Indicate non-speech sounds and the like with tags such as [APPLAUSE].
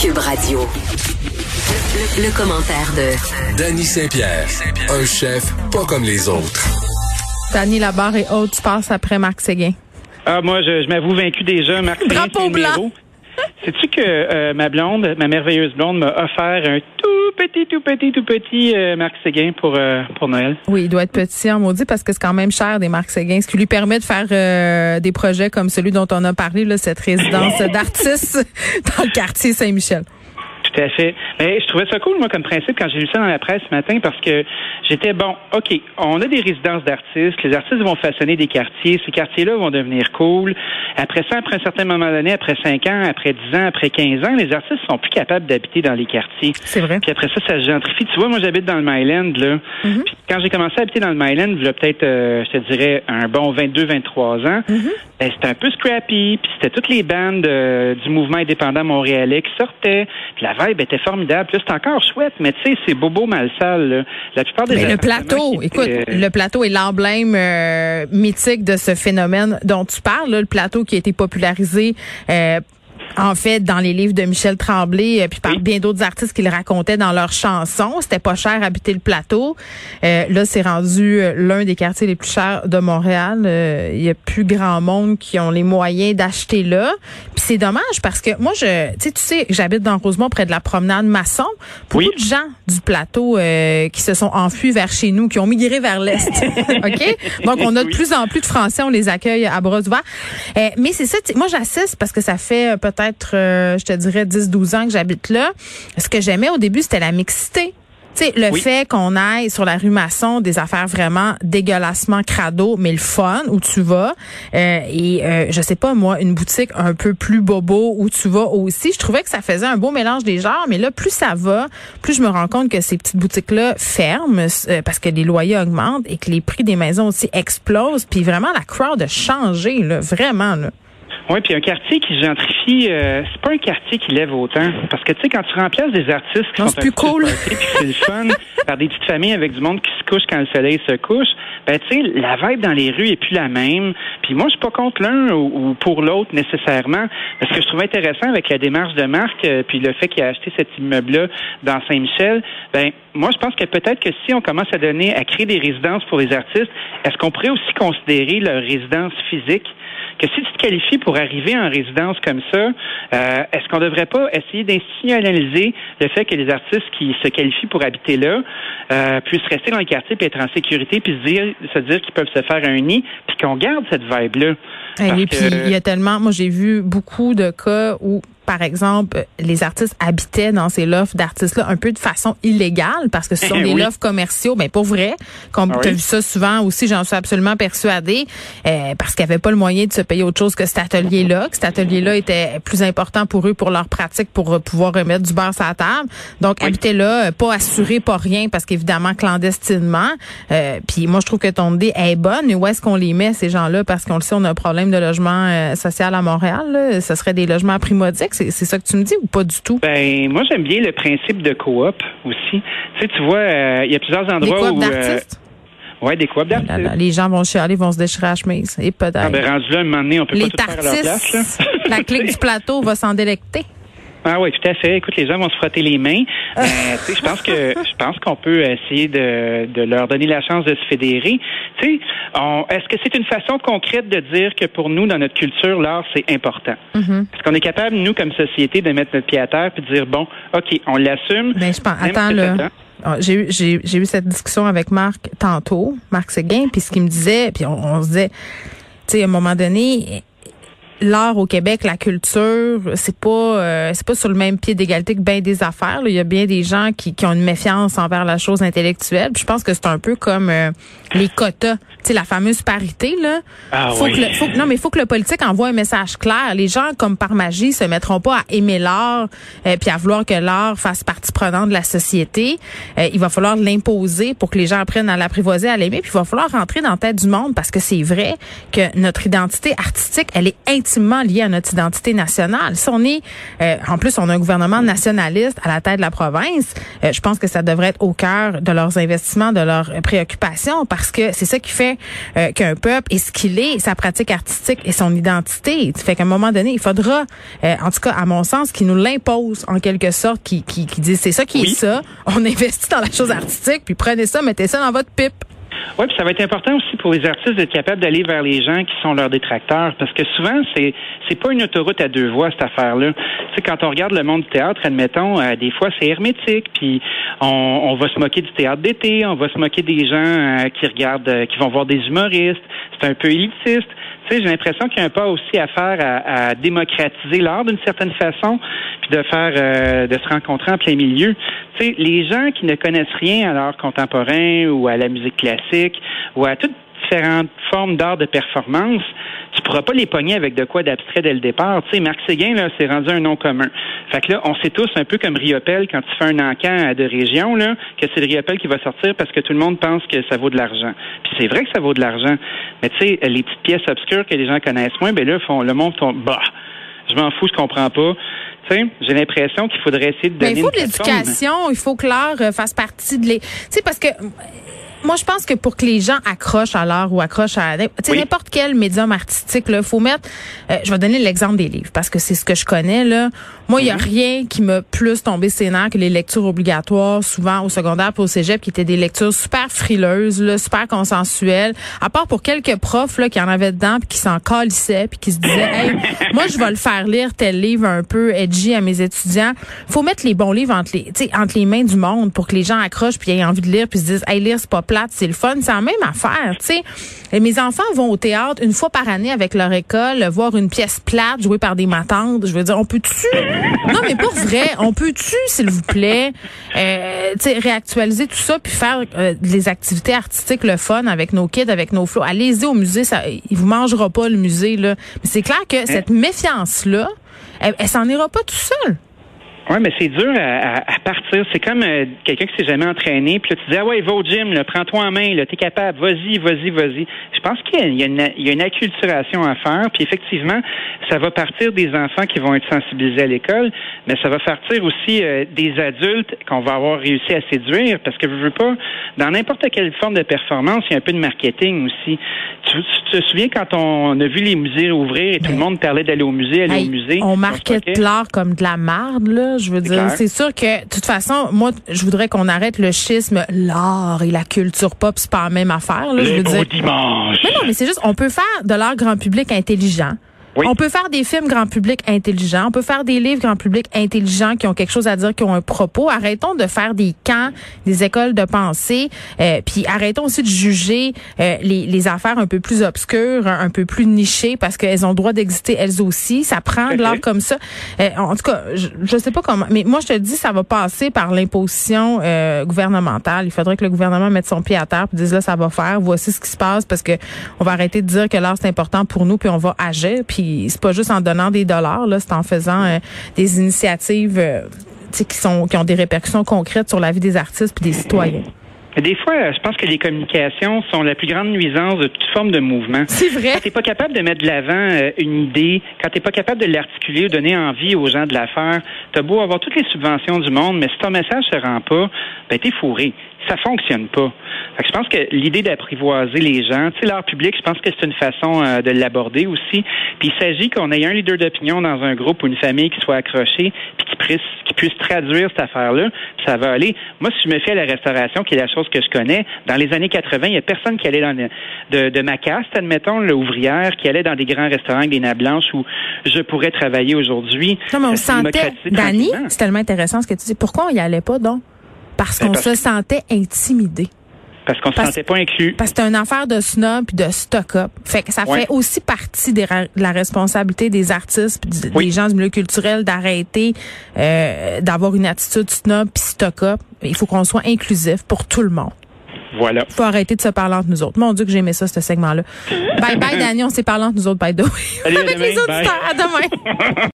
Cube Radio. Le, le commentaire de Danny Saint-Pierre, un chef pas comme les autres. Danny Labarre et autres, tu passes après Marc Séguin. Ah, moi, je, je m'avoue vaincu déjà. Marc Séguin, Drapeau blanc. Sais-tu que euh, ma blonde, ma merveilleuse blonde, m'a offert un tout petit, tout petit, tout petit euh, Marc Séguin pour, euh, pour Noël? Oui, il doit être petit en maudit parce que c'est quand même cher des Marc Séguin, ce qui lui permet de faire euh, des projets comme celui dont on a parlé, là, cette résidence [LAUGHS] d'artistes dans le quartier Saint-Michel. Tout à fait. Mais je trouvais ça cool, moi, comme principe, quand j'ai lu ça dans la presse ce matin, parce que j'étais bon, OK, on a des résidences d'artistes, les artistes vont façonner des quartiers, ces quartiers-là vont devenir cool. Après ça, après un certain moment donné, après 5 ans, après 10 ans, après 15 ans, les artistes sont plus capables d'habiter dans les quartiers. C'est vrai. Puis après ça, ça se gentrifie. Tu vois, moi, j'habite dans le Myland, là. Mm-hmm. Puis quand j'ai commencé à habiter dans le Myland, il y a peut-être, euh, je te dirais, un bon 22, 23 ans, Mm-hmm. ben, c'était un peu scrappy. Puis c'était toutes les bandes euh, du mouvement indépendant montréalais qui sortaient. Puis la vibe était formidable. Là, c'est encore chouette, mais tu sais, c'est bobo mal sale, là. La plupart des Mais le plateau, écoute, euh, le plateau est l'emblème euh, mythique de ce phénomène dont tu parles, là, le plateau qui a été popularisé euh, en fait dans les livres de Michel Tremblay euh, puis par Oui. bien d'autres artistes qui le racontaient dans leurs chansons, c'était pas cher habiter le plateau. Euh, là, c'est rendu euh, l'un des quartiers les plus chers de Montréal. Euh, Il y a plus grand monde qui ont les moyens d'acheter là. Puis c'est dommage parce que moi je tu sais tu sais, j'habite dans Rosemont près de la promenade Masson. Beaucoup Oui. de gens du plateau euh, qui se sont enfuis vers chez nous, qui ont migré vers l'est. [LAUGHS] OK? Donc on a de Oui. plus en plus de Français, on les accueille à bras ouverts. Euh, mais c'est ça, moi j'assiste parce que ça fait euh, peut-être euh, je te dirais 10 12 ans que j'habite là. Ce que j'aimais au début, c'était la mixité. Sais, le Oui. fait qu'on aille sur la rue Masson des affaires vraiment dégueulassement crado, mais le fun où tu vas euh, et euh, je sais pas moi une boutique un peu plus bobo où tu vas aussi. Je trouvais que ça faisait un beau mélange des genres, mais là plus ça va, plus je me rends compte que ces petites boutiques là ferment euh, parce que les loyers augmentent et que les prix des maisons aussi explosent. Puis vraiment la crowd a changé là, vraiment là. Oui, puis un quartier qui gentrifie, euh, c'est pas un quartier qui lève autant. Parce que, tu sais, quand tu remplaces des artistes qui Non, sont plus cool. party, puis c'est le fun, [LAUGHS] par des petites familles avec du monde qui se couche quand le soleil se couche, ben, tu sais, la vibe dans les rues est plus la même. Puis moi, je suis pas contre l'un ou, ou pour l'autre nécessairement. Mais ce que je trouve intéressant avec la démarche de Marc, euh, puis le fait qu'il a acheté cet immeuble-là dans Saint-Michel, ben, moi, je pense que peut-être que si on commence à donner, à créer des résidences pour les artistes, est-ce qu'on pourrait aussi considérer leur résidence physique? Que si tu te qualifies pour arriver en résidence comme ça, euh, est-ce qu'on ne devrait pas essayer d'institutionnaliser le fait que les artistes qui se qualifient pour habiter là euh, puissent rester dans le quartier puis être en sécurité puis se dire, se dire qu'ils peuvent se faire un nid puis qu'on garde cette vibe-là? Et Parce puis il y a tellement, moi j'ai vu beaucoup de cas où, par exemple, les artistes habitaient dans ces lofts d'artistes-là un peu de façon illégale parce que ce sont Eh des oui. lofts commerciaux, mais pour vrai. Comme Ah tu as oui. vu ça souvent aussi, j'en suis absolument persuadée, euh, parce qu'ils n'avaient pas le moyen de se payer autre chose que cet atelier-là, que cet atelier-là était plus important pour eux, pour leur pratique, pour euh, pouvoir remettre du beurre sur la table. Donc Oui. habiter là, euh, pas assuré, pas rien, parce qu'évidemment clandestinement. Euh, Puis moi je trouve que ton idée est bonne, mais où est-ce qu'on les met ces gens-là? Parce qu'on le sait, on a un problème de logement euh, social à Montréal. Là. Ce serait des logements primodiques. C'est ça que tu me dis ou pas du tout? Ben, moi, j'aime bien le principe de coop aussi. Tu sais, tu vois, euh, il y a plusieurs endroits où... euh, ouais, des coops Là, d'artistes. là, les gens vont chialer, vont se déchirer la chemise. Et peut-être. Ah, ben, rendu là, un moment donné, on peut les pas tout faire à leur place, là. la [LAUGHS] clique du plateau va s'en délecter. Ah oui, tout à fait. Écoute, les gens vont se frotter les mains. [LAUGHS] Euh, tu sais, je pense que je pense qu'on peut essayer de, de leur donner la chance de se fédérer. Tu sais, on- est-ce que c'est une façon concrète de dire que pour nous, dans notre culture, l'art c'est important? Mhm. Est-ce qu'on est capable, nous, comme société, de mettre notre pied à terre puis de dire bon, ok, on l'assume. Ben, je pense, attends, là. Ah, J'ai eu, j'ai, j'ai eu cette discussion avec Marc tantôt, Marc Seguin, puis ce qu'il me disait, puis on, on se disait, tu sais, à un moment donné, l'art au Québec, la culture, c'est pas euh, c'est pas sur le même pied d'égalité que bien des affaires. là. Il y a bien des gens qui, qui ont une méfiance envers la chose intellectuelle. Puis je pense que c'est un peu comme euh, les quotas, tu sais la fameuse parité là. Ah faut oui. que le- faut que- non mais faut que le politique envoie un message clair. Les gens comme par magie se mettront pas à aimer l'art euh, puis à vouloir que l'art fasse partie prenante de la société. Euh, il va falloir l'imposer pour que les gens apprennent à l'apprivoiser, à l'aimer. Puis il va falloir rentrer dans la tête du monde parce que c'est vrai que notre identité artistique, elle est intimement intimement lié à notre identité nationale. Si on est, euh, en plus, on a un gouvernement nationaliste à la tête de la province, euh, je pense que ça devrait être au cœur de leurs investissements, de leurs préoccupations, parce que c'est ça qui fait qu'un peuple est ce qu'il est, sa pratique artistique et son identité. Fait qu'à un moment donné, il faudra, en tout cas, à mon sens, qu'il nous l'impose en quelque sorte, qui, qui, qui dit c'est ça qui est ça. On investit dans la chose artistique, puis prenez ça, mettez ça dans votre pipe. Oui, puis ça va être important aussi pour les artistes d'être capables d'aller vers les gens qui sont leurs détracteurs, parce que souvent c'est c'est pas une autoroute à deux voies cette affaire-là. Tu sais, quand on regarde le monde du théâtre, admettons, euh, des fois c'est hermétique, puis on, on, va se moquer du théâtre d'été, on va se moquer des gens euh, qui regardent, euh, qui vont voir des humoristes. C'est un peu élitiste. Tu sais, j'ai l'impression qu'il y a un pas aussi à faire à, à démocratiser l'art d'une certaine façon, puis de faire, de se rencontrer en plein milieu. Tu sais, les gens qui ne connaissent rien à l'art contemporain ou à la musique classique ou à toutes différentes formes d'art de performance, tu pourras pas les pogner avec de quoi d'abstrait dès le départ. Tu sais, Marc Séguin, là, c'est rendu un nom commun. Fait que là, on sait tous un peu comme Riopel quand tu fais un encan de région, là, que c'est le Riopel qui va sortir parce que tout le monde pense que ça vaut de l'argent. Puis c'est vrai que ça vaut de l'argent. Mais tu sais, les petites pièces obscures que les gens connaissent moins, ben là, font, le monde font, bah, je m'en fous, je comprends pas. Tu sais, j'ai l'impression qu'il faudrait essayer de donner. Mais il faut de l'éducation, il faut que l'art euh, fasse partie de les. Tu sais, parce que moi, je pense que pour que les gens accrochent à l'art ou accrochent à n'importe quel médium artistique, il faut mettre. Euh, je vais donner l'exemple des livres parce que c'est ce que je connais là. Moi, il y a rien qui m'a plus tombé sénat que les lectures obligatoires, souvent au secondaire pour au cégep, qui étaient des lectures super frileuses, là, super consensuelles. À part pour quelques profs là qui en avaient dedans, puis qui s'en calissaient, puis qui se disaient, hey, [LAUGHS] moi, je vais le faire lire tel livre un peu edgy à mes étudiants. Faut mettre les bons livres entre les, entre les mains du monde pour que les gens accrochent puis aient envie de lire puis se disent, hey, lire c'est pas c'est le fun, c'est la même affaire, tu sais. Mes enfants vont au théâtre une fois par année avec leur école, voir une pièce plate jouée par des matantes. Je veux dire, on peut-tu? Non, mais pour vrai, on peut-tu, s'il vous plaît, euh, tu sais, réactualiser tout ça puis faire euh, des activités artistiques le fun avec nos kids, avec nos flots? Allez-y au musée, ça, il vous mangera pas le musée là. Mais c'est clair que cette méfiance là, elle, elle s'en ira pas tout seul. Oui, mais c'est dur à, à, partir. C'est comme euh, quelqu'un qui s'est jamais entraîné, puis là, tu dis Ah ouais, va au gym, prends-toi en main, là, t'es capable, vas-y, vas-y, vas-y. Je pense qu'il y, a une, il y a une acculturation à faire, puis effectivement, ça va partir des enfants qui vont être sensibilisés à l'école, mais ça va partir aussi euh, des adultes qu'on va avoir réussi à séduire, parce que je veux pas, dans n'importe quelle forme de performance, il y a un peu de marketing aussi. Tu, te souviens quand on a vu les musées ouvrir et tout le monde parlait d'aller au musée, aller au musée? On marquait l'art comme de la marde, là. Je veux dire, c'est sûr que, de toute façon, moi, je voudrais qu'on arrête le schisme, l'art et la culture pop, c'est pas la même affaire. Là, je veux dire. dimanche. Mais non, mais c'est juste, on peut faire de l'art grand public intelligent. On peut faire des films grand public intelligents. On peut faire des livres grand public intelligents qui ont quelque chose à dire, qui ont un propos. Arrêtons de faire des camps, des écoles de pensée. Euh, puis arrêtons aussi de juger euh, les, les, affaires un peu plus obscures, un, peu plus nichées, parce qu'elles ont le droit d'exister elles aussi. Ça prend de l'art comme ça. Euh, en tout cas, je, je sais pas comment, mais moi je te dis, ça va passer par l'imposition euh, gouvernementale. Il faudrait que le gouvernement mette son pied à terre et dise là, ça va faire. Voici ce qui se passe parce que on va arrêter de dire que l'art c'est important pour nous puis on va agir. Puis c'est pas juste en donnant des dollars, là, c'est en faisant euh, des initiatives euh, qui sont qui ont des répercussions concrètes sur la vie des artistes et des citoyens. Des fois, je pense que les communications sont la plus grande nuisance de toute forme de mouvement. C'est vrai. Quand t'es pas capable de mettre de l'avant euh, une idée, quand t'es pas capable de l'articuler ou donner envie aux gens de la faire, t'as beau avoir toutes les subventions du monde, mais si ton message se rend pas, ben t'es fourré ça fonctionne pas. Fait que je pense que l'idée d'apprivoiser les gens, tu sais, l'art public, je pense que c'est une façon euh, de l'aborder aussi. Puis il s'agit qu'on ait un leader d'opinion dans un groupe ou une famille qui soit accroché, puis qui puisse, qui puisse traduire cette affaire-là, ça va aller. Moi, si je me fie à la restauration, qui est la chose que je connais, dans les années 80, il y a personne qui allait dans de, de ma caste, admettons, l'ouvrière, qui allait dans des grands restaurants avec des nappes blanches où je pourrais travailler aujourd'hui. Non, mais on sentait, Dani, c'est tellement intéressant ce que tu dis. Pourquoi on y allait pas, donc? Parce qu'on se sentait intimidé. Parce qu'on se sentait pas inclus. Parce que c'est une affaire de snob et de stock-up. Fait que ça fait aussi partie de la responsabilité des artistes des gens du milieu culturel d'arrêter euh, d'avoir une attitude snob puis stock-up. Il faut qu'on soit inclusif pour tout le monde. Voilà. Il faut arrêter de se parler entre nous autres. Mon Dieu que j'aimais ça, ce segment-là. bye bye, [LAUGHS] Daniel. On s'est parlé entre nous autres, by the way. [LAUGHS] Avec les auditeurs. À demain. [LAUGHS]